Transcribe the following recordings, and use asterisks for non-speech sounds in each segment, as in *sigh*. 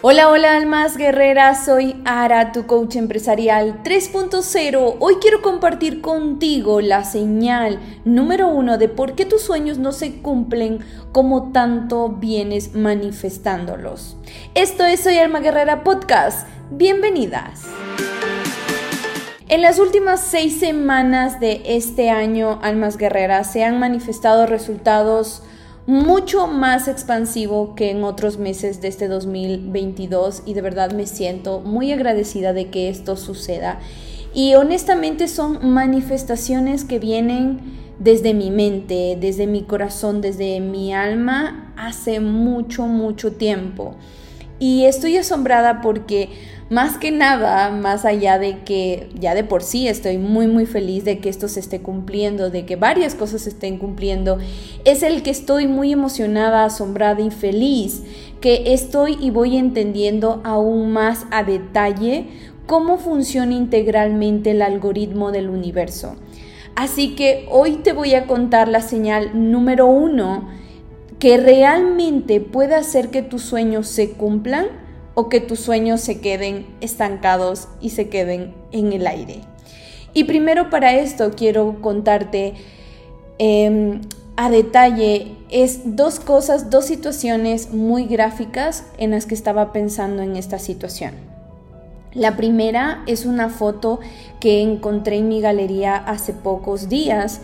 Hola, hola almas guerreras, soy Ara, tu coach empresarial 3.0. Hoy quiero compartir contigo la señal número uno de por qué tus sueños no se cumplen como tanto vienes manifestándolos. Esto es Soy Alma Guerrera Podcast. Bienvenidas. En las últimas seis semanas de este año, Almas Guerreras, se han manifestado resultados mucho más expansivo que en otros meses de este 2022 y de verdad me siento muy agradecida de que esto suceda. Y honestamente son manifestaciones que vienen desde mi mente, desde mi corazón, desde mi alma hace mucho, mucho tiempo. Y estoy asombrada porque más que nada, más allá de que ya de por sí estoy muy muy feliz de que esto se esté cumpliendo, de que varias cosas se estén cumpliendo, es el que estoy muy emocionada, asombrada y feliz, que estoy y voy entendiendo aún más a detalle cómo funciona integralmente el algoritmo del universo. Así que hoy te voy a contar la señal número uno que realmente puede hacer que tus sueños se cumplan o que tus sueños se queden estancados y se queden en el aire. Y primero para esto quiero contarte em, a detalle es dos cosas, dos situaciones muy gráficas en las que estaba pensando en esta situación. La primera es una foto que encontré en mi galería hace pocos días.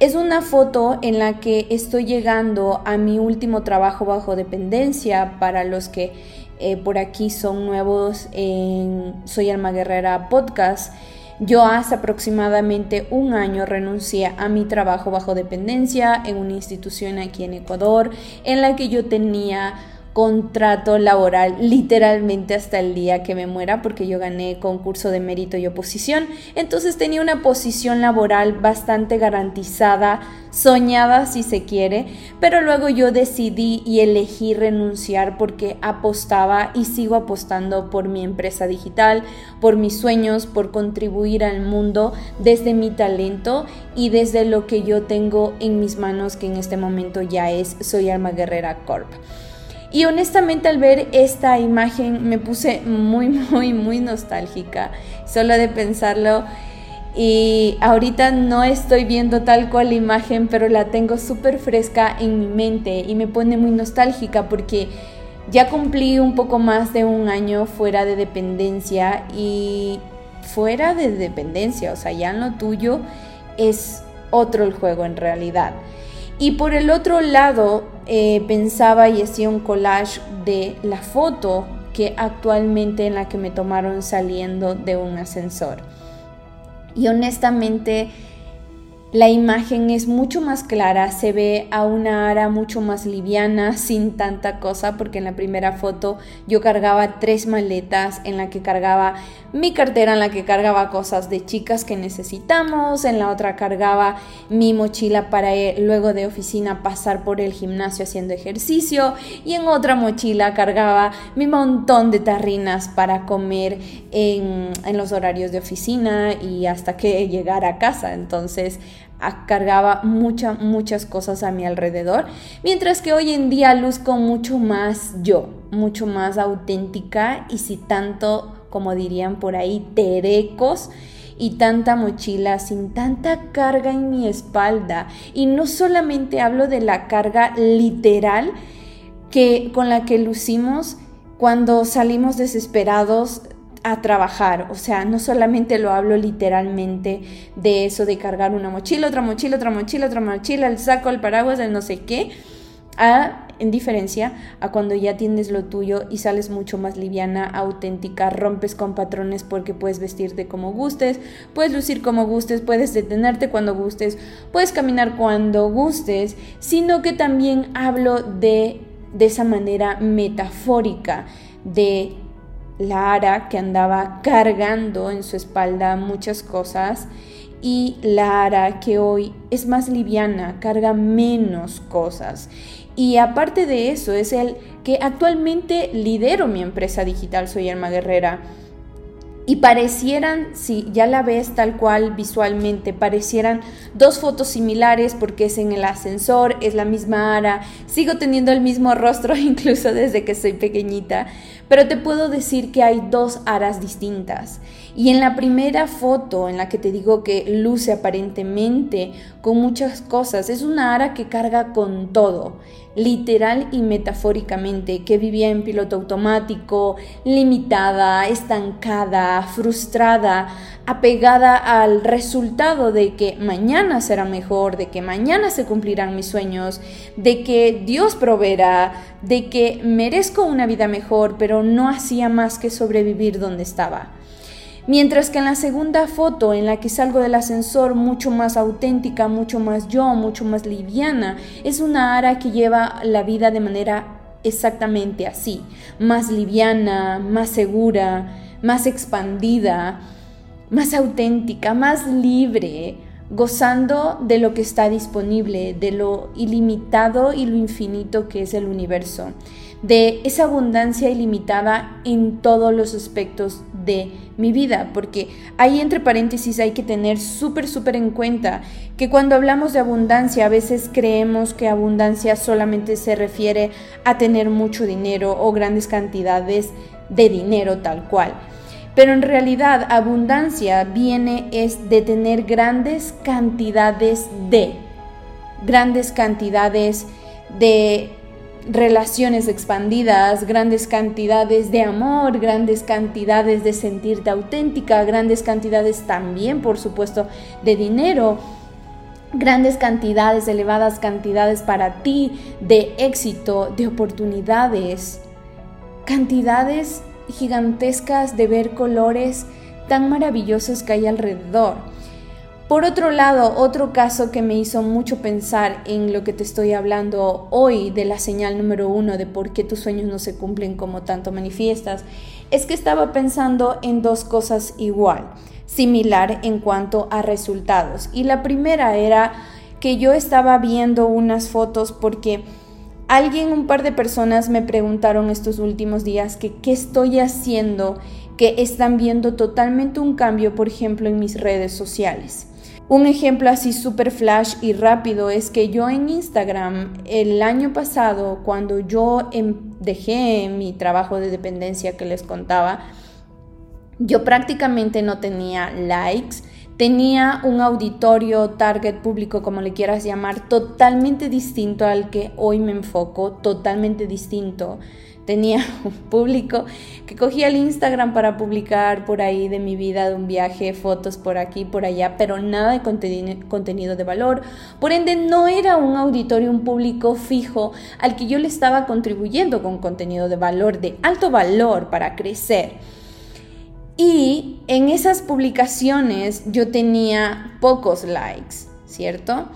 Es una foto en la que estoy llegando a mi último trabajo bajo dependencia para los que eh, por aquí son nuevos en Soy Alma Guerrera Podcast. Yo hace aproximadamente un año renuncié a mi trabajo bajo dependencia en una institución aquí en Ecuador en la que yo tenía contrato laboral literalmente hasta el día que me muera porque yo gané concurso de mérito y oposición. Entonces tenía una posición laboral bastante garantizada, soñada si se quiere, pero luego yo decidí y elegí renunciar porque apostaba y sigo apostando por mi empresa digital, por mis sueños, por contribuir al mundo desde mi talento y desde lo que yo tengo en mis manos que en este momento ya es Soy Alma Guerrera Corp. Y honestamente al ver esta imagen me puse muy, *laughs* muy, muy nostálgica, solo de pensarlo. Y ahorita no estoy viendo tal cual la imagen, pero la tengo súper fresca en mi mente y me pone muy nostálgica porque ya cumplí un poco más de un año fuera de dependencia y fuera de dependencia, o sea, ya en lo tuyo es otro el juego en realidad. Y por el otro lado, eh, pensaba y hacía un collage de la foto que actualmente en la que me tomaron saliendo de un ascensor. Y honestamente, la imagen es mucho más clara, se ve a una Ara mucho más liviana, *laughs* sin tanta cosa, porque en la primera foto yo cargaba tres maletas, en la que cargaba mi cartera, en la que cargaba cosas de chicas que necesitamos, en la otra cargaba mi mochila para luego de oficina pasar por el gimnasio haciendo ejercicio, y en otra mochila cargaba mi montón de tarrinas para comer en, en los horarios de oficina y hasta que llegara a casa. Entonces, cargaba muchas, muchas cosas a mi alrededor, mientras que hoy en día luzco mucho más yo, mucho más auténtica y si tanto, como dirían por ahí, terecos y tanta mochila, sin tanta carga en mi espalda. Y no solamente hablo de la carga literal que, con la que lucimos cuando salimos desesperados a trabajar. O sea, no solamente lo hablo literalmente de eso de cargar una mochila, otra mochila, otra mochila, otra mochila, el saco, el paraguas, el no sé qué, a, en diferencia a cuando ya tienes lo tuyo y sales mucho más liviana, auténtica, rompes con patrones porque puedes vestirte como gustes, puedes lucir como gustes, puedes detenerte cuando gustes, puedes caminar cuando gustes, sino que también hablo de, de esa manera metafórica de Lara que andaba cargando en su espalda muchas cosas y Lara que hoy es más liviana, carga menos cosas. Y aparte de eso, es el que actualmente lidero mi empresa digital, soy Alma Guerrera. y parecieran, si ya la ves tal cual visualmente, parecieran dos fotos similares porque es en el ascensor, es la misma ara, sigo teniendo el mismo rostro *laughs* incluso desde que soy pequeñita, pero te puedo decir que hay dos aras distintas. Y en la primera foto en la que te digo que luce aparentemente con muchas cosas, es una ara que carga con todo literal y metafóricamente, que vivía en piloto automático, limitada, estancada, frustrada, apegada al resultado de que mañana será mejor, de que mañana se cumplirán mis sueños, de que Dios proveerá, de que merezco una vida mejor, pero no hacía más que sobrevivir donde estaba. Mientras que en la segunda foto, en la que salgo del ascensor mucho más auténtica, mucho más yo, mucho más liviana, es una ara que lleva la vida de manera exactamente así, más liviana, más segura, más expandida, más auténtica, más libre, gozando de lo que está disponible, de lo ilimitado y lo infinito que es el universo de esa abundancia ilimitada en todos los aspectos de mi vida, porque ahí entre paréntesis hay que tener súper, súper en cuenta que cuando hablamos de abundancia a veces creemos que abundancia solamente se refiere a tener mucho dinero o grandes cantidades de dinero tal cual. Pero en realidad abundancia viene es de tener grandes cantidades de, grandes cantidades de relaciones expandidas, grandes cantidades de amor, grandes cantidades de sentirte auténtica, grandes cantidades también, por supuesto, de dinero, grandes cantidades, elevadas cantidades para ti de éxito, de oportunidades, cantidades gigantescas de ver colores tan maravillosos que hay alrededor. Por otro lado, otro caso que me hizo mucho pensar en lo que te estoy hablando hoy de la señal número uno de por qué tus sueños no se cumplen como tanto manifiestas, es que estaba pensando en dos cosas igual, similar en cuanto a resultados. Y la primera era que yo estaba viendo unas fotos porque alguien, un par de personas me preguntaron estos últimos días que qué estoy haciendo, que están viendo totalmente un cambio, por ejemplo, en mis redes sociales. Un ejemplo así súper flash y rápido es que yo en Instagram el año pasado, cuando yo em, dejé mi trabajo de dependencia que les contaba, yo prácticamente no tenía likes, tenía un auditorio, target público, como le quieras llamar, totalmente distinto al que hoy me enfoco, totalmente distinto tenía *laughs* un público que cogía el Instagram para publicar por ahí de mi vida, de un viaje, fotos por aquí, por allá, pero nada de contenido de valor. Por ende, no era un auditorio, un público fijo al que yo le estaba contribuyendo con contenido de valor, de alto valor para crecer. Y en esas publicaciones yo tenía pocos likes, ¿cierto?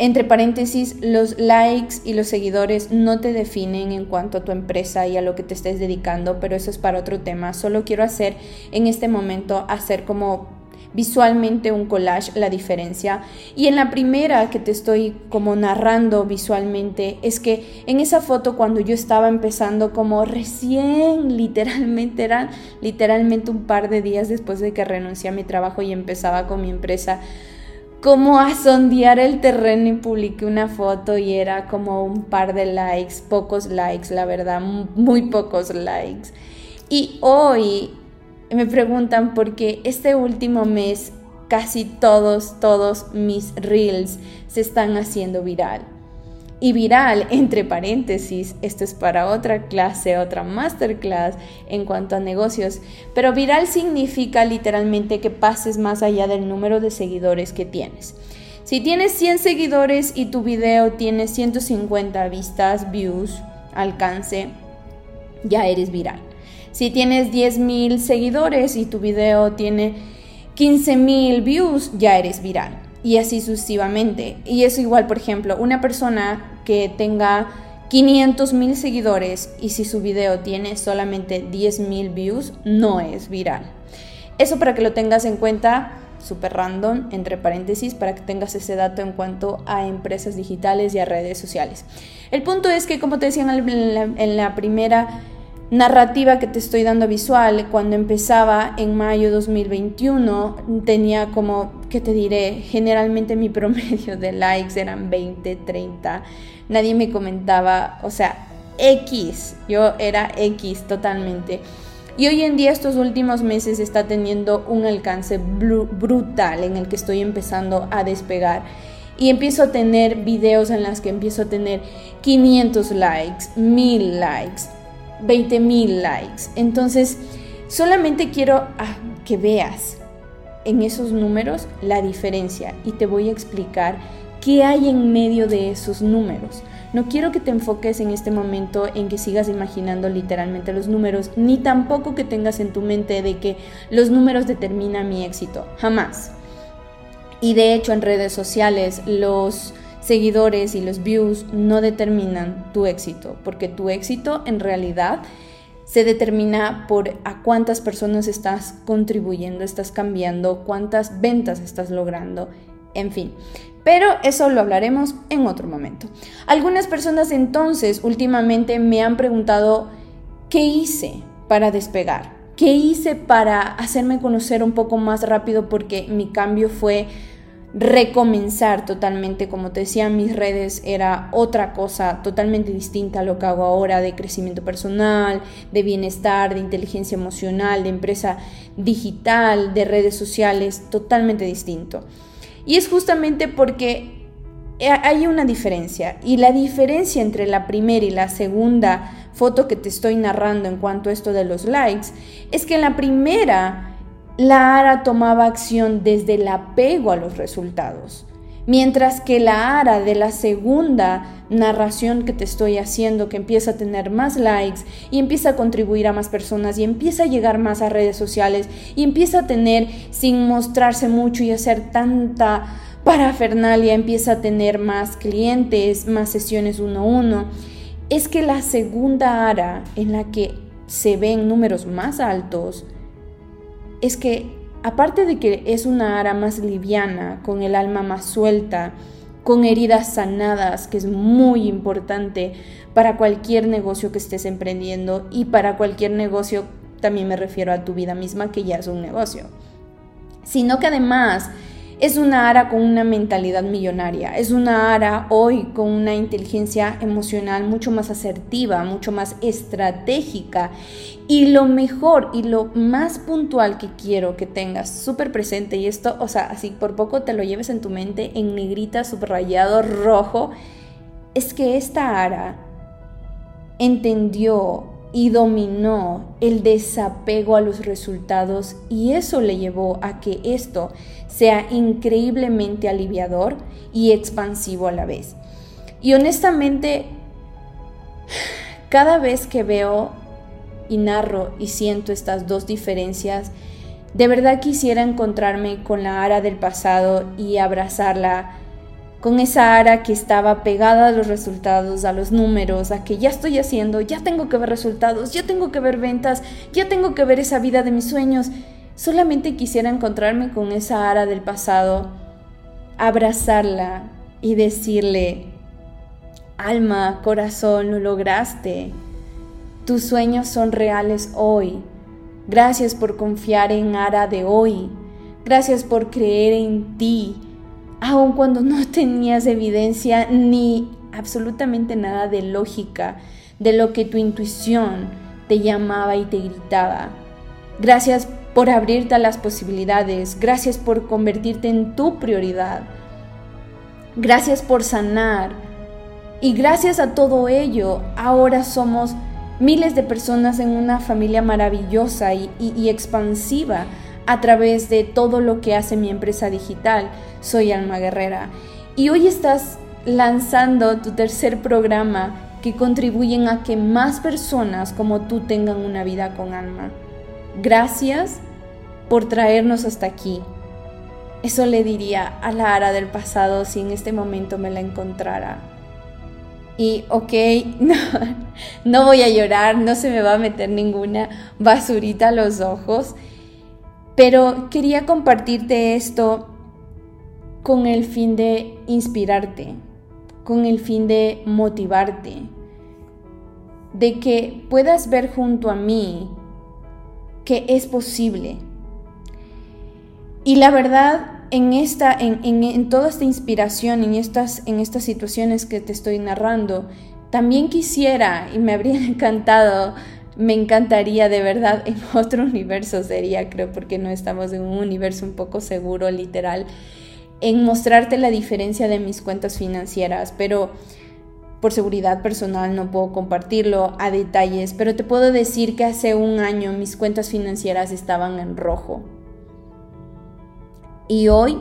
Entre paréntesis, los likes y los seguidores no te definen en cuanto a tu empresa y a lo que te estés dedicando, pero eso es para otro tema. Solo quiero hacer en este momento, hacer como visualmente un collage, la diferencia. Y en la primera que te estoy como narrando visualmente, es que en esa foto cuando yo estaba empezando como recién, *laughs* literalmente eran literalmente un par de días después de que renuncié a mi trabajo y empezaba con mi empresa, como a sondear el terreno y publiqué una foto y era como un par de likes, pocos likes, la verdad, muy pocos likes. Y hoy me preguntan por qué este último mes casi todos, todos mis reels se están haciendo viral. Y viral, entre paréntesis, esto es para otra clase, otra masterclass en cuanto a negocios, pero viral significa literalmente que pases más allá del número de seguidores que tienes. Si tienes 100 seguidores y tu video tiene 150 vistas, views, alcance, ya eres viral. Si tienes 10.000 seguidores y tu video tiene 15.000 views, ya eres viral y así sucesivamente. Y eso igual, por ejemplo, una persona que tenga 500 mil seguidores y si su video tiene solamente 10 mil views, no es viral. Eso para que lo tengas en cuenta, súper random, entre paréntesis, para que tengas ese dato en cuanto a empresas digitales y a redes sociales. El punto es que, como te decía en la primera narrativa que te estoy dando visual, cuando empezaba en mayo 2021, tenía como, ¿qué te diré? Generalmente mi *laughs* promedio de likes eran 20, 30. Nadie me comentaba, o sea, X, yo era X totalmente. Y hoy en día estos últimos meses está teniendo un alcance brutal en el que estoy empezando a despegar. Y empiezo a tener videos en los que empiezo a tener 500 likes, 1000 likes, 20 mil likes. Entonces, solamente quiero ah, que veas en esos números la diferencia y te voy a explicar qué hay en medio de esos números. No quiero que te enfoques en este momento en que sigas imaginando literalmente los números, ni tampoco que tengas en tu mente de que los números determinan mi éxito. Jamás. Y de hecho en redes sociales los seguidores y los views no determinan tu éxito, porque tu éxito en realidad se determina por a cuántas personas estás contribuyendo, estás cambiando, cuántas ventas estás logrando, en fin. Pero eso lo hablaremos en otro momento. Algunas personas entonces últimamente me han preguntado, ¿qué hice para despegar? ¿Qué hice para hacerme conocer un poco más rápido? Porque mi cambio fue recomenzar totalmente, como te decía, mis redes era otra cosa totalmente distinta a lo que hago ahora de crecimiento personal, de bienestar, de inteligencia emocional, de empresa digital, de redes sociales, totalmente distinto. Y es justamente porque hay una diferencia. Y la diferencia entre la primera y la segunda foto que te estoy narrando en cuanto a esto de los likes es que en la primera la ARA tomaba acción desde el apego a los resultados. Mientras que la ARA de la segunda narración que te estoy haciendo, que empieza a tener más likes y empieza a contribuir a más personas y empieza a llegar más a redes sociales y empieza a tener, sin mostrarse mucho y hacer tanta parafernalia, empieza a tener más clientes, más sesiones uno a uno, es que la segunda ARA en la que se ven números más altos, es que Aparte de que es una ara más liviana, con el alma más suelta, con heridas sanadas, que es muy importante para cualquier negocio que estés emprendiendo y para cualquier negocio, también me refiero a tu vida misma, que ya es un negocio. Sino que además es una ara con una mentalidad millonaria, es una ara hoy con una inteligencia emocional mucho más asertiva, mucho más estratégica. Y lo mejor y lo más puntual que quiero que tengas súper presente, y esto, o sea, así por poco te lo lleves en tu mente en negrita, subrayado, rojo, es que esta ara entendió y dominó el desapego a los resultados y eso le llevó a que esto sea increíblemente aliviador y expansivo a la vez. Y honestamente, cada vez que veo y narro y siento estas dos diferencias, de verdad quisiera encontrarme con la Ara del pasado y abrazarla con esa ara que estaba pegada a los resultados, a los números, a que ya estoy haciendo, ya tengo que ver resultados, ya tengo que ver ventas, ya tengo que ver esa vida de mis sueños. Solamente quisiera encontrarme con esa ara del pasado, abrazarla y decirle, alma, corazón, lo lograste. Tus sueños son reales hoy. Gracias por confiar en Ara de hoy. Gracias por creer en ti aun cuando no *laughs* tenías evidencia ni absolutamente nada de lógica de lo que tu intuición te llamaba y te gritaba. Gracias por abrirte a las posibilidades, gracias por convertirte en tu prioridad, gracias por sanar. Y gracias a todo ello ahora somos miles de personas en una familia maravillosa y, y expansiva a través de todo lo que hace mi empresa digital. Soy Alma Guerrera. Y hoy estás lanzando tu tercer programa que contribuyen a que más personas como tú tengan una vida con alma. Gracias por traernos hasta aquí. Eso le diría a la Ara del pasado si en este momento me la encontrara. Y ok, *laughs* no, no voy a llorar, no se me va a meter ninguna basurita a los ojos. Pero quería compartirte esto con el fin de inspirarte, con el fin de motivarte, de que puedas ver junto a mí que es posible. Y la verdad, en, esta, en, toda esta inspiración, en estas, en estas situaciones que te estoy narrando, también quisiera y me habría *laughs* encantado, me encantaría de verdad *laughs* en otro universo sería, creo, porque no estamos en un universo un poco seguro, literal, en mostrarte la diferencia de mis cuentas financieras, pero por seguridad personal no puedo compartirlo a detalles, pero te puedo decir que hace un año mis cuentas financieras estaban en rojo. Y hoy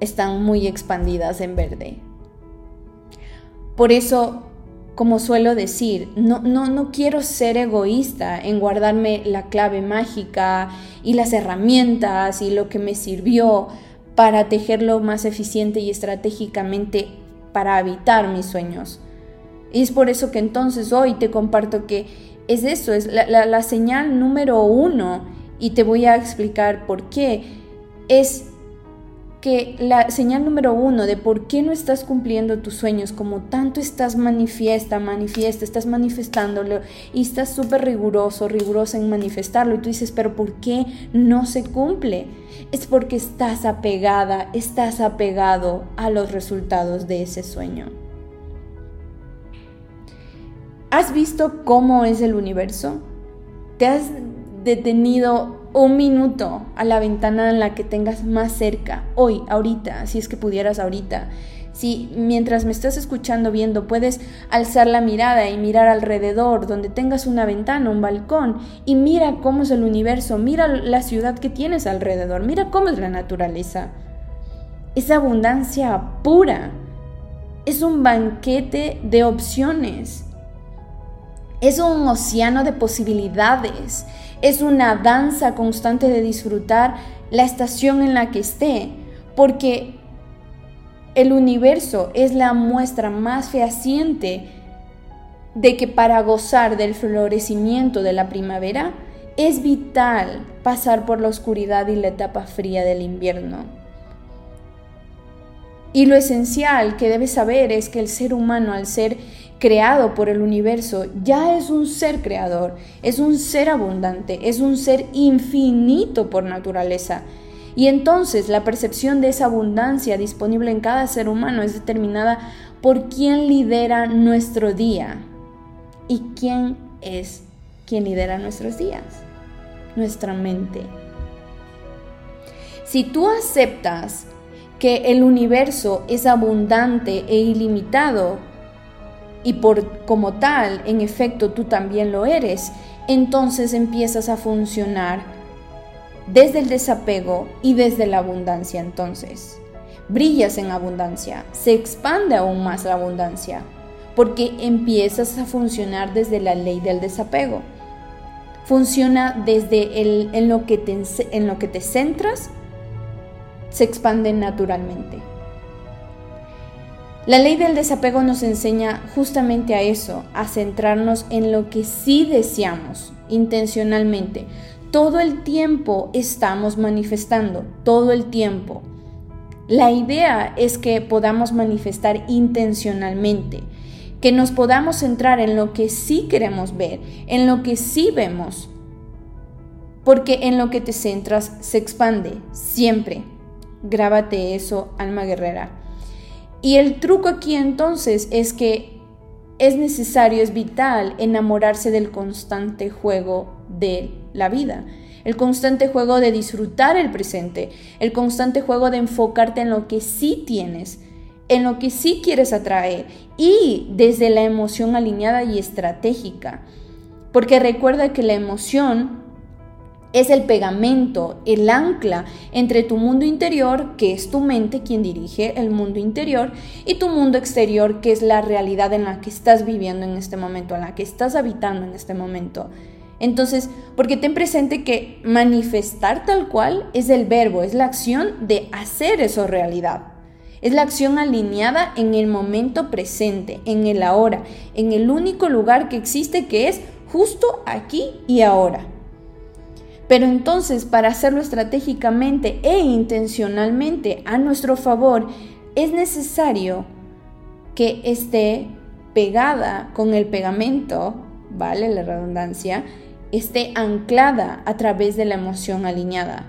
están muy expandidas en verde. Por eso, como suelo decir, no, no, no quiero ser egoísta en guardarme la clave mágica y las herramientas y lo que me sirvió para tejerlo más eficiente y estratégicamente para habitar mis sueños. Y es por eso que entonces hoy te comparto que es eso, es la, señal número uno y te voy a explicar por qué. Es que la señal número uno de por qué no estás cumpliendo tus sueños, como tanto estás manifiesta, manifiesta, estás manifestándolo y estás súper riguroso, rigurosa en manifestarlo y tú dices, pero ¿por qué no se cumple? Es porque estás apegada, estás apegado a los resultados de ese sueño. ¿Has visto cómo es el universo? ¿Te has detenido un minuto a la ventana en la que tengas más cerca, hoy, ahorita, si es que pudieras ahorita? Si mientras me estás escuchando, viendo, puedes alzar la mirada y mirar alrededor, donde tengas una ventana, un balcón, y mira cómo es el universo, mira la ciudad que tienes alrededor, mira cómo es la naturaleza. Es abundancia pura. Es un banquete de opciones. Es un océano de posibilidades. Es una danza constante de disfrutar la estación en la que esté. Porque el universo es la muestra más fehaciente de que para gozar del florecimiento de la primavera es vital pasar por la oscuridad y la etapa fría del invierno. Y lo esencial que debes saber es que el ser humano, al ser creado por el universo, ya es un ser creador, es un ser abundante, es un ser infinito por naturaleza. Y entonces la percepción de esa abundancia disponible en cada ser humano es determinada por quién lidera nuestro día. ¿Y quién es quien lidera nuestros días? Nuestra mente. Si tú aceptas que el universo es abundante e ilimitado, y por como tal, en efecto, tú también lo eres, entonces empiezas a funcionar desde el desapego y desde la abundancia entonces. Brillas en abundancia, se expande aún más la abundancia, porque empiezas a funcionar desde la ley del desapego. Funciona desde el, en, lo que te, en lo que te centras, se expande naturalmente. La ley del desapego nos enseña justamente a eso, a centrarnos en lo que sí deseamos intencionalmente. Todo el tiempo estamos manifestando, todo el tiempo. La idea es que podamos manifestar intencionalmente, que nos podamos centrar en lo que sí queremos ver, en lo que sí vemos, porque en lo que te centras se expande, siempre. Grábate eso, alma guerrera. Y el truco aquí entonces es que es necesario, es vital enamorarse del constante juego de la vida, el constante juego de disfrutar el presente, el constante juego de enfocarte en lo que sí tienes, en lo que sí quieres atraer y desde la emoción alineada y estratégica. Porque recuerda que la emoción es el pegamento, el ancla entre tu mundo interior, que es tu mente quien dirige el mundo interior, y tu mundo exterior, que es la realidad en la que estás viviendo en este momento, en la que estás habitando en este momento. Entonces, porque ten presente que manifestar tal cual es el verbo, es la acción de hacer eso realidad. Es la acción alineada en el momento presente, en el ahora, en el único lugar que existe que es justo aquí y ahora. Pero entonces, para hacerlo estratégicamente e intencionalmente a nuestro favor, es necesario que esté pegada con el pegamento vale la redundancia, esté anclada a través de la emoción alineada.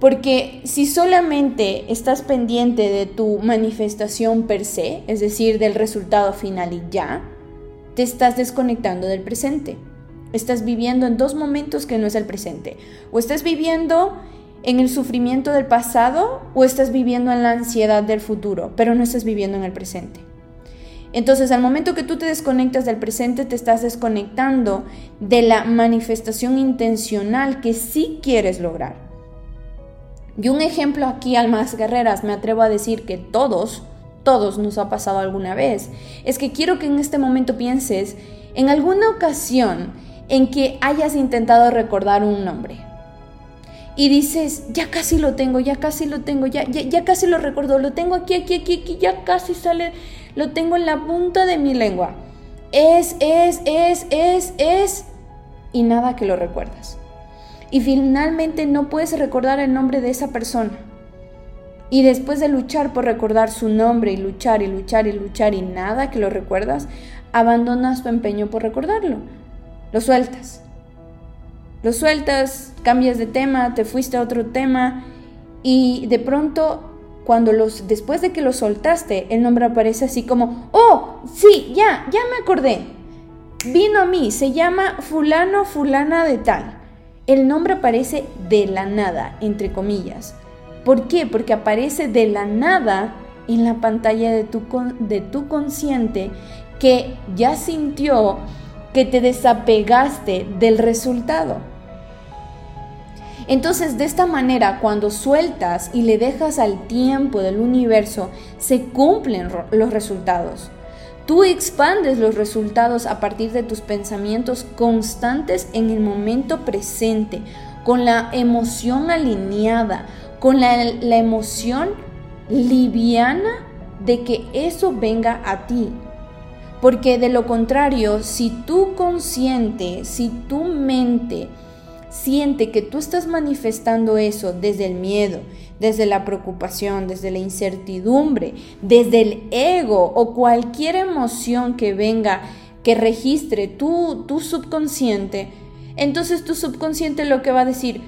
Porque si solamente estás pendiente de tu manifestación per se, es decir, del resultado final y ya, te estás desconectando del presente. Estás viviendo en dos momentos que no es el presente. O estás viviendo en el sufrimiento del pasado o estás viviendo en la ansiedad del futuro, pero no estás viviendo en el presente. Entonces, al momento que tú te desconectas del presente, te estás desconectando de la manifestación intencional que sí quieres lograr. Y un ejemplo aquí, almas guerreras, me atrevo a decir que todos, todos nos ha pasado alguna vez, es que quiero que en este momento pienses en alguna ocasión en que hayas intentado recordar un nombre. Y dices, ya casi lo tengo, ya casi lo tengo, ya, ya, casi lo recuerdo, lo tengo aquí, aquí, aquí, aquí, ya casi sale, lo tengo en la punta de mi lengua. Es, es, es, es, es, y nada que lo recuerdas. Y finalmente no puedes recordar el nombre de esa persona. Y después de luchar por recordar su nombre y luchar y luchar y luchar y nada que lo recuerdas, abandonas tu empeño por recordarlo lo sueltas. Lo sueltas, cambias de tema, te fuiste a otro tema y de pronto cuando los después de que lo soltaste, el nombre aparece así como, "Oh, sí, ya, ya me acordé. Vino a mí, se llama fulano fulana de tal." El nombre aparece de la nada, entre comillas. ¿Por qué? Porque aparece de la nada en la pantalla de tu, de tu consciente que ya sintió que te desapegaste del resultado. Entonces, de esta manera, cuando sueltas y le dejas al tiempo del universo, se cumplen los resultados. Tú expandes los resultados a partir de tus pensamientos constantes en el momento presente, con la emoción alineada, con la, la emoción liviana de que eso venga a ti, porque de lo contrario, si tu consciente, si tu mente siente que tú estás manifestando eso desde el miedo, desde la preocupación, desde la incertidumbre, desde el ego o cualquier emoción que venga, que registre tu, tu subconsciente, entonces tu subconsciente lo que va a decir,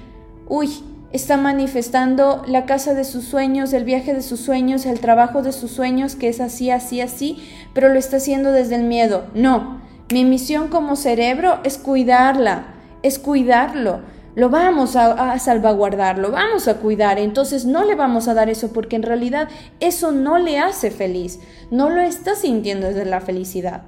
uy, está manifestando la casa de sus sueños, el viaje de sus sueños, el trabajo de sus sueños, que es así, así, así, pero lo está haciendo desde el miedo. No, mi misión como cerebro es cuidarla, es cuidarlo. Lo vamos a, a salvaguardar, lo vamos a cuidar. Entonces no le vamos a dar eso porque en realidad eso no le hace feliz. No lo está sintiendo desde la felicidad.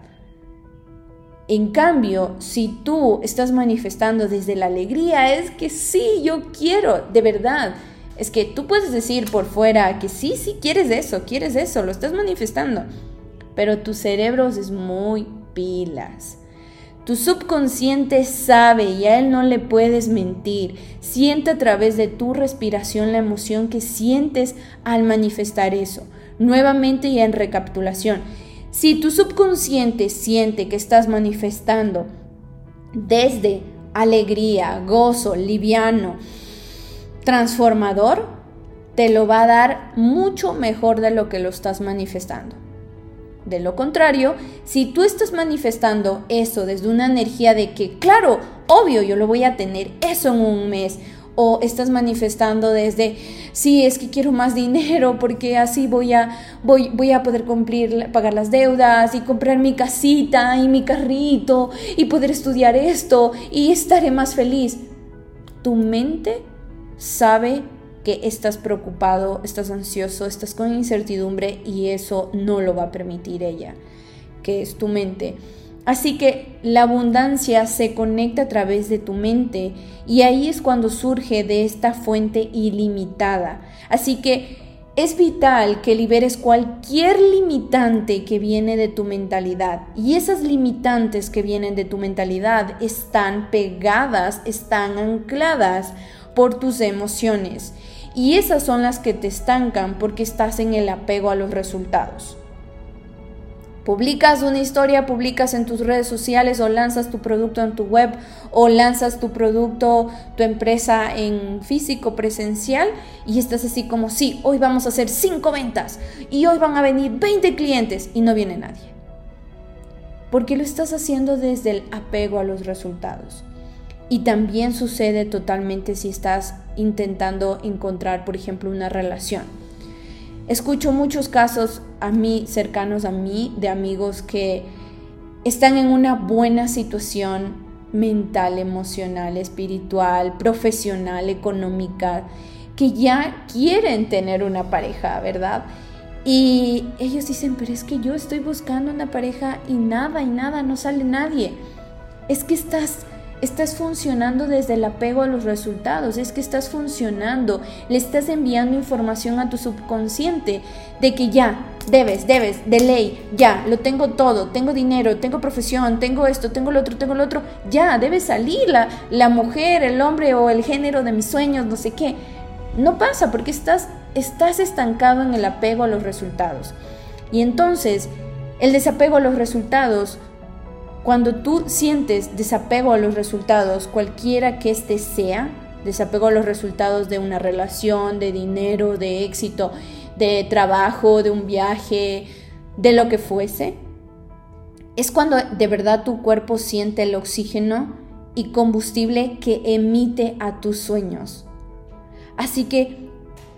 En cambio, si tú estás manifestando desde la alegría, es que sí, yo quiero, de verdad. Es que tú puedes decir por fuera que sí, sí, quieres eso, quieres eso, lo estás manifestando. Pero tu cerebro es muy pilas. Tu subconsciente sabe y a él no le puedes mentir. Siente a través de tu respiración la emoción que sientes al manifestar eso. Nuevamente y en recapitulación. Si tu subconsciente siente que estás manifestando desde alegría, gozo, liviano, transformador, te lo va a dar mucho mejor de lo que lo estás manifestando. De lo contrario, si tú estás manifestando eso desde una energía de que, claro, obvio, yo lo voy a tener eso en un mes, o estás manifestando desde, sí, es que quiero más dinero porque así voy a, voy, voy a poder cumplir, pagar las deudas y comprar mi casita y mi carrito y poder estudiar esto y estaré más feliz. Tu mente sabe que estás preocupado, estás ansioso, estás con incertidumbre y eso no lo va a permitir ella, que es tu mente. Así que la abundancia se conecta a través de tu mente y ahí es cuando surge de esta fuente ilimitada. Así que es vital que liberes cualquier limitante que viene de tu mentalidad. Y esas limitantes que vienen de tu mentalidad están pegadas, están ancladas por tus emociones. Y esas son las que te estancan porque estás en el apego a los resultados. Publicas una historia, publicas en tus redes sociales o lanzas tu producto en tu web o lanzas tu producto, tu empresa en físico, presencial y estás así como, sí, hoy vamos a hacer 5 ventas y hoy van a venir 20 clientes y no viene nadie. porque lo estás haciendo desde el apego a los resultados. Y también sucede totalmente si estás intentando encontrar, por ejemplo, una relación. Escucho muchos casos a mí, cercanos a mí, de amigos que están en una buena situación mental, emocional, espiritual, profesional, económica, que ya quieren tener una pareja, ¿verdad? Y ellos dicen, pero es que yo estoy buscando una pareja y nada, y nada, no sale nadie. Es que estás estás funcionando desde el apego a los resultados, es que estás funcionando, le estás enviando información a tu subconsciente de que ya, debes, debes, de ley, ya, lo tengo todo, tengo dinero, tengo profesión, tengo esto, tengo lo otro, tengo lo otro, ya, debe salir la, la mujer, el hombre o el género de mis sueños, no sé qué. No pasa porque estás, estás estancado en el apego a los resultados. Y entonces, el desapego a los resultados cuando tú sientes desapego a los resultados, cualquiera que éste sea, desapego a los resultados de una relación, de dinero, de éxito, de trabajo, de un viaje, de lo que fuese, es cuando de verdad tu cuerpo siente el oxígeno y combustible que emite a tus sueños. Así que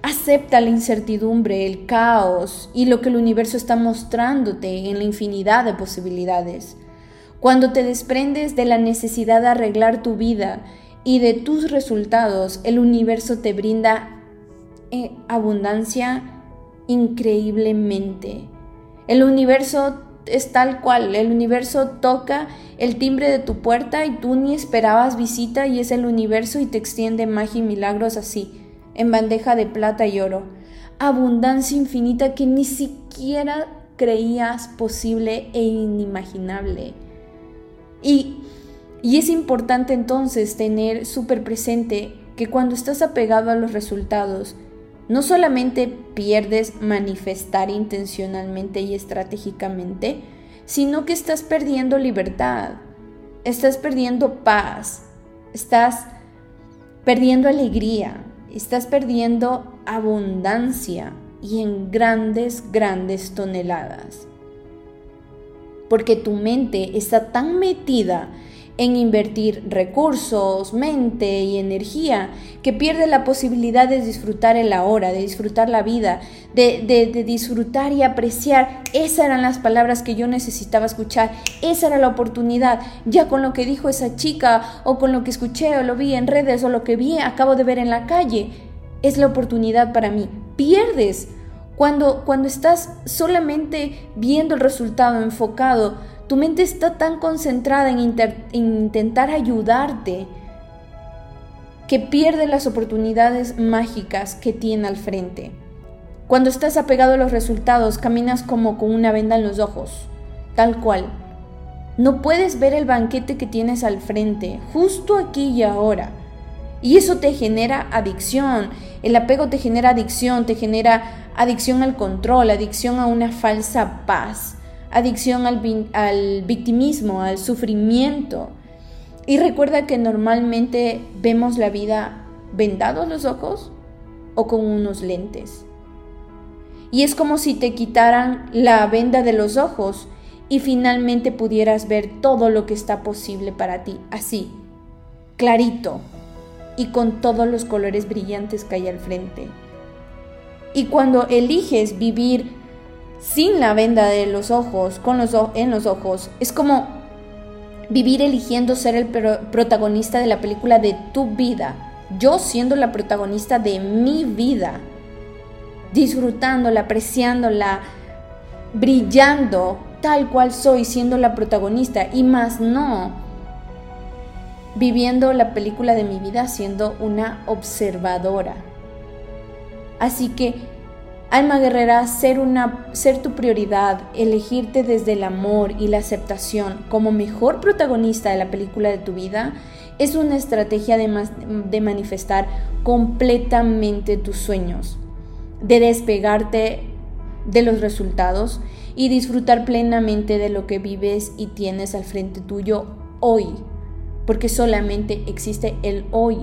acepta la incertidumbre, el caos y lo que el universo está mostrándote en la infinidad de posibilidades. Cuando te desprendes de la necesidad de arreglar tu vida y de tus resultados, el universo te brinda eh, abundancia increíblemente. El universo es tal cual, el universo toca el timbre de tu puerta y tú ni esperabas visita y es el universo y te extiende magia y milagros así, en bandeja de plata y oro. Abundancia infinita que ni siquiera creías posible e inimaginable. Y, es importante entonces tener súper presente que cuando estás apegado a los resultados, no solamente pierdes manifestar intencionalmente y estratégicamente, sino que estás perdiendo libertad, estás perdiendo paz, estás perdiendo alegría, estás perdiendo abundancia y en grandes, grandes toneladas porque tu mente está tan metida en invertir recursos, mente y energía, que pierde la posibilidad de disfrutar el ahora, de disfrutar la vida, de, de, disfrutar y apreciar. Esas eran las palabras que yo necesitaba escuchar, esa era la oportunidad. Ya con lo que dijo esa chica, o con lo que escuché, o lo vi en redes, o lo que vi, acabo de ver en la calle, es la oportunidad para mí. Pierdes cuando, cuando estás solamente viendo el resultado enfocado, tu mente está tan concentrada en, intentar ayudarte que pierde las oportunidades mágicas que tiene al frente. Cuando estás apegado a los resultados, caminas como con una venda en los ojos, tal cual. No puedes ver el banquete que tienes al frente, justo aquí y ahora. Y eso te genera adicción. El apego te genera adicción, te genera adicción al control, adicción a una falsa paz, adicción al, victimismo, al sufrimiento. Y recuerda que normalmente vemos la vida vendados los ojos o con unos lentes. Y es como si te quitaran la venda de los ojos y finalmente pudieras ver todo lo que está posible para ti, así, clarito y con todos los colores brillantes que hay al frente. Y cuando eliges vivir sin la venda de los ojos, con los en los ojos, es como vivir eligiendo ser el protagonista de la película de tu vida. Yo siendo la protagonista de mi vida, disfrutándola, apreciándola, brillando tal cual soy, siendo la protagonista, y más no, viviendo la película de mi vida siendo una observadora. Así que, alma guerrera, ser, una, ser tu prioridad, elegirte desde el amor y la aceptación como mejor protagonista de la película de tu vida, es una estrategia de, de manifestar completamente tus sueños, de despegarte de los resultados y disfrutar plenamente de lo que vives y tienes al frente tuyo hoy, porque solamente existe el hoy.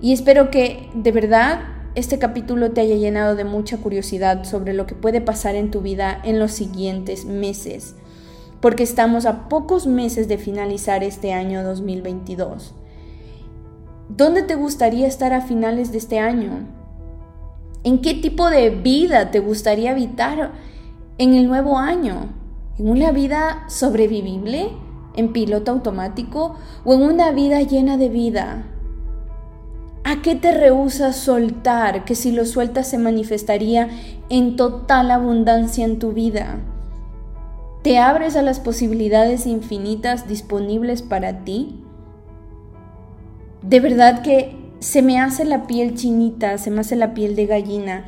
Y espero que de verdad este capítulo te haya llenado de mucha curiosidad sobre lo que puede pasar en tu vida en los siguientes meses. porque estamos a pocos meses de finalizar este año 2022. ¿Dónde te gustaría estar a finales de este año? ¿En qué tipo de vida te gustaría habitar en el nuevo año? ¿En una vida sobrevivible? ¿En piloto automático? ¿O en una vida llena de vida? ¿A qué te rehusas soltar que si lo sueltas se manifestaría en total abundancia en tu vida? ¿Te abres a las posibilidades infinitas disponibles para ti? De verdad que se me hace la piel chinita, se me hace la piel de gallina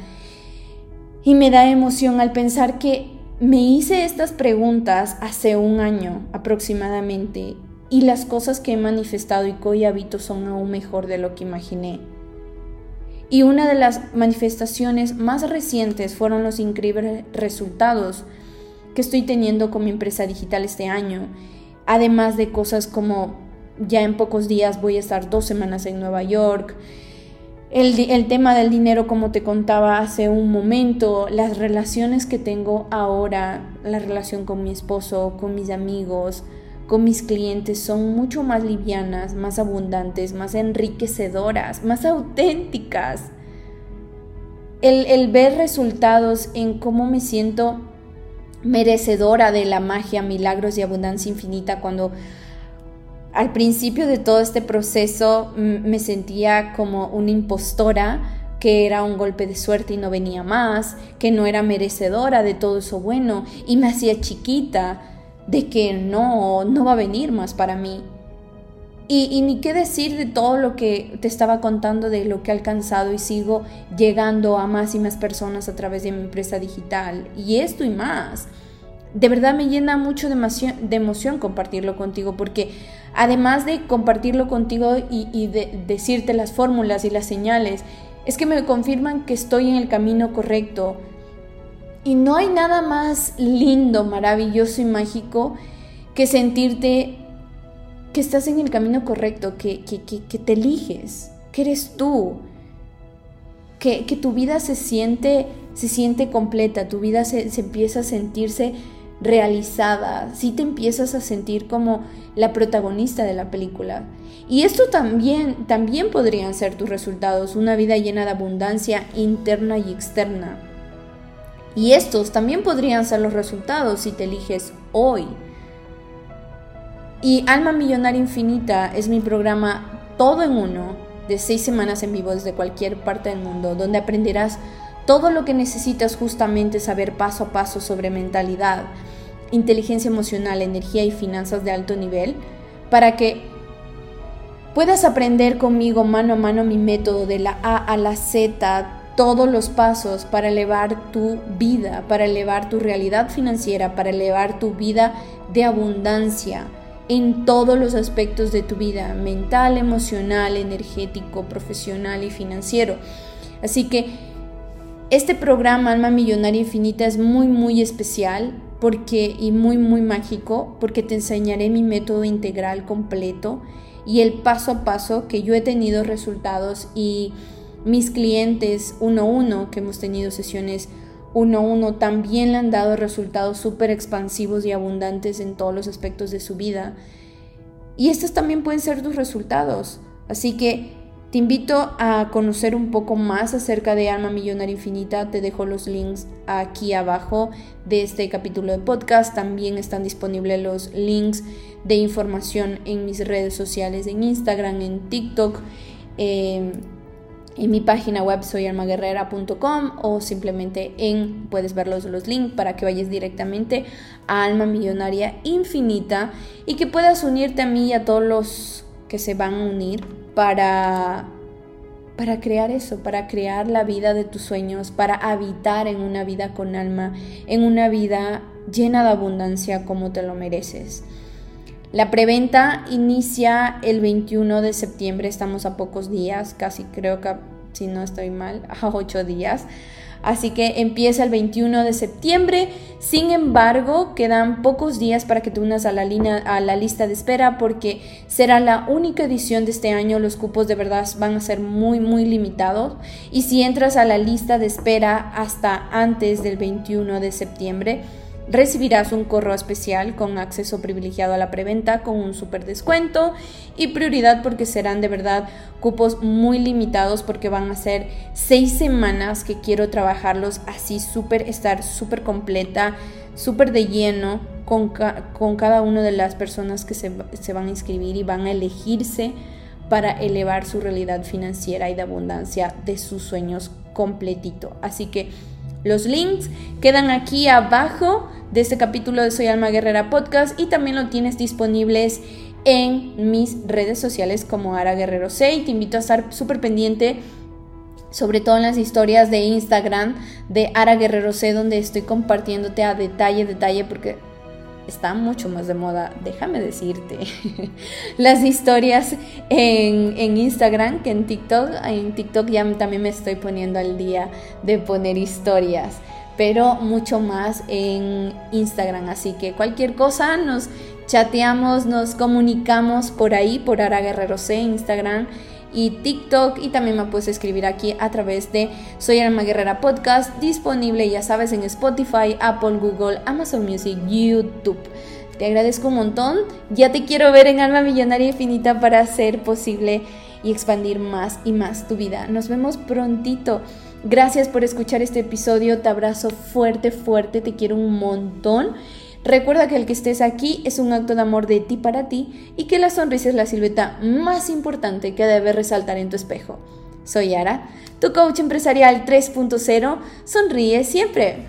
y me da emoción al pensar que me hice estas preguntas hace un año aproximadamente y las cosas que he manifestado y que hoy habito son aún mejor de lo que imaginé. Y una de las manifestaciones más recientes fueron los increíbles resultados que estoy teniendo con mi empresa digital este año, además de cosas como ya en pocos días voy a estar dos semanas en Nueva York. El, tema del dinero, como te contaba hace un momento, las relaciones que tengo ahora, la relación con mi esposo, con mis amigos, con mis clientes son mucho más livianas, más abundantes, más enriquecedoras, más auténticas. El, el, ver resultados en cómo me siento merecedora de la magia, milagros y abundancia infinita cuando al principio de todo este proceso me sentía como una impostora, que era un golpe de suerte y no venía más, que no era merecedora de todo eso bueno y me hacía chiquita de que no, no va a venir más para mí. Y, y, ni qué decir de todo lo que te estaba contando, de lo que he alcanzado y sigo llegando a más y más personas a través de mi empresa digital. Y esto y más de verdad me llena mucho de emoción, compartirlo contigo, porque además de compartirlo contigo y, de decirte las fórmulas y las señales, es que me confirman que estoy en el camino correcto. Y no hay nada más lindo, maravilloso y mágico que sentirte que estás en el camino correcto, que, que, te eliges, que eres tú, que, tu vida se siente, se siente completa, tu vida se, empieza a sentirse realizada, si te empiezas a sentir como la protagonista de la película. Y esto también, también podrían ser tus resultados, una vida llena de abundancia interna y externa. Y estos también podrían ser los resultados si te eliges hoy. Y Alma Millonaria Infinita es mi programa todo en uno de seis semanas en vivo desde cualquier parte del mundo, donde aprenderás todo lo que necesitas justamente saber paso a paso sobre mentalidad, inteligencia emocional, energía y finanzas de alto nivel para que puedas aprender conmigo mano a mano mi método de la A a la Z, todos los pasos para elevar tu vida, para elevar tu realidad financiera, para elevar tu vida de abundancia en todos los aspectos de tu vida, mental, emocional, energético, profesional y financiero. Así que este programa Alma Millonaria Infinita es muy muy especial porque y muy muy mágico porque te enseñaré mi método integral completo y el paso a paso que yo he tenido resultados y mis clientes uno a uno que hemos tenido sesiones uno a uno también le han dado resultados súper expansivos y abundantes en todos los aspectos de su vida. Y estos también pueden ser tus resultados. Así que te invito a conocer un poco más acerca de Alma Millonaria Infinita. Te dejo los links aquí abajo de este capítulo de podcast. También están disponibles los links de información en mis redes sociales, en Instagram, en TikTok. Em, en mi página web soyalmaguerrera.com o simplemente en puedes ver los, los links para que vayas directamente a Alma Millonaria Infinita y que puedas unirte a mí y a todos los que se van a unir para, para crear eso, para crear la vida de tus sueños, para habitar en una vida con alma, en una vida llena de abundancia como te lo mereces. La preventa inicia el 21 de septiembre, estamos a pocos días, casi creo que si no estoy mal, *laughs* a 8 días. Así que empieza el 21 de septiembre. Sin embargo, quedan pocos días para que te unas a la, a la lista de espera porque será la única edición de este año. Los cupos de verdad van a ser muy, muy limitados. Y si entras a la lista de espera hasta antes del 21 de septiembre, recibirás un correo especial con acceso privilegiado a la preventa con un super descuento y prioridad porque serán de verdad cupos muy limitados porque van a ser seis semanas que quiero trabajarlos así súper, estar súper completa, súper de lleno con, con, cada una de las personas que se, se van a inscribir y van a elegirse para elevar su realidad financiera y de abundancia de sus sueños completito. Así que los links quedan aquí abajo de este capítulo de Soy Alma Guerrera Podcast y también lo tienes disponibles en mis redes sociales como Ara Guerrero C. Y te invito a estar súper pendiente sobre todo en las historias de Instagram de Ara Guerrero C donde estoy compartiéndote a detalle, detalle porque está mucho más de moda, déjame decirte, *laughs* las historias en, en, Instagram que en TikTok. En TikTok ya también me estoy poniendo al día de poner historias, pero mucho más en Instagram. Así que cualquier cosa nos chateamos, nos comunicamos por ahí, por Ara Guerrero C, Instagram y TikTok y también me puedes escribir aquí a través de Soy Alma Guerrera Podcast disponible ya sabes en Spotify, Apple, Google, Amazon Music, YouTube. Te agradezco un montón. Ya te quiero ver en Alma Millonaria Infinita para hacer posible y expandir más y más tu vida. Nos vemos prontito. Gracias por escuchar este episodio. Te abrazo fuerte, fuerte. Te quiero un montón. Recuerda que el que estés aquí es un acto de amor de ti para ti y que la sonrisa es la silueta más importante que debe resaltar en tu espejo. Soy Ara, tu coach empresarial 3.0. Sonríe siempre.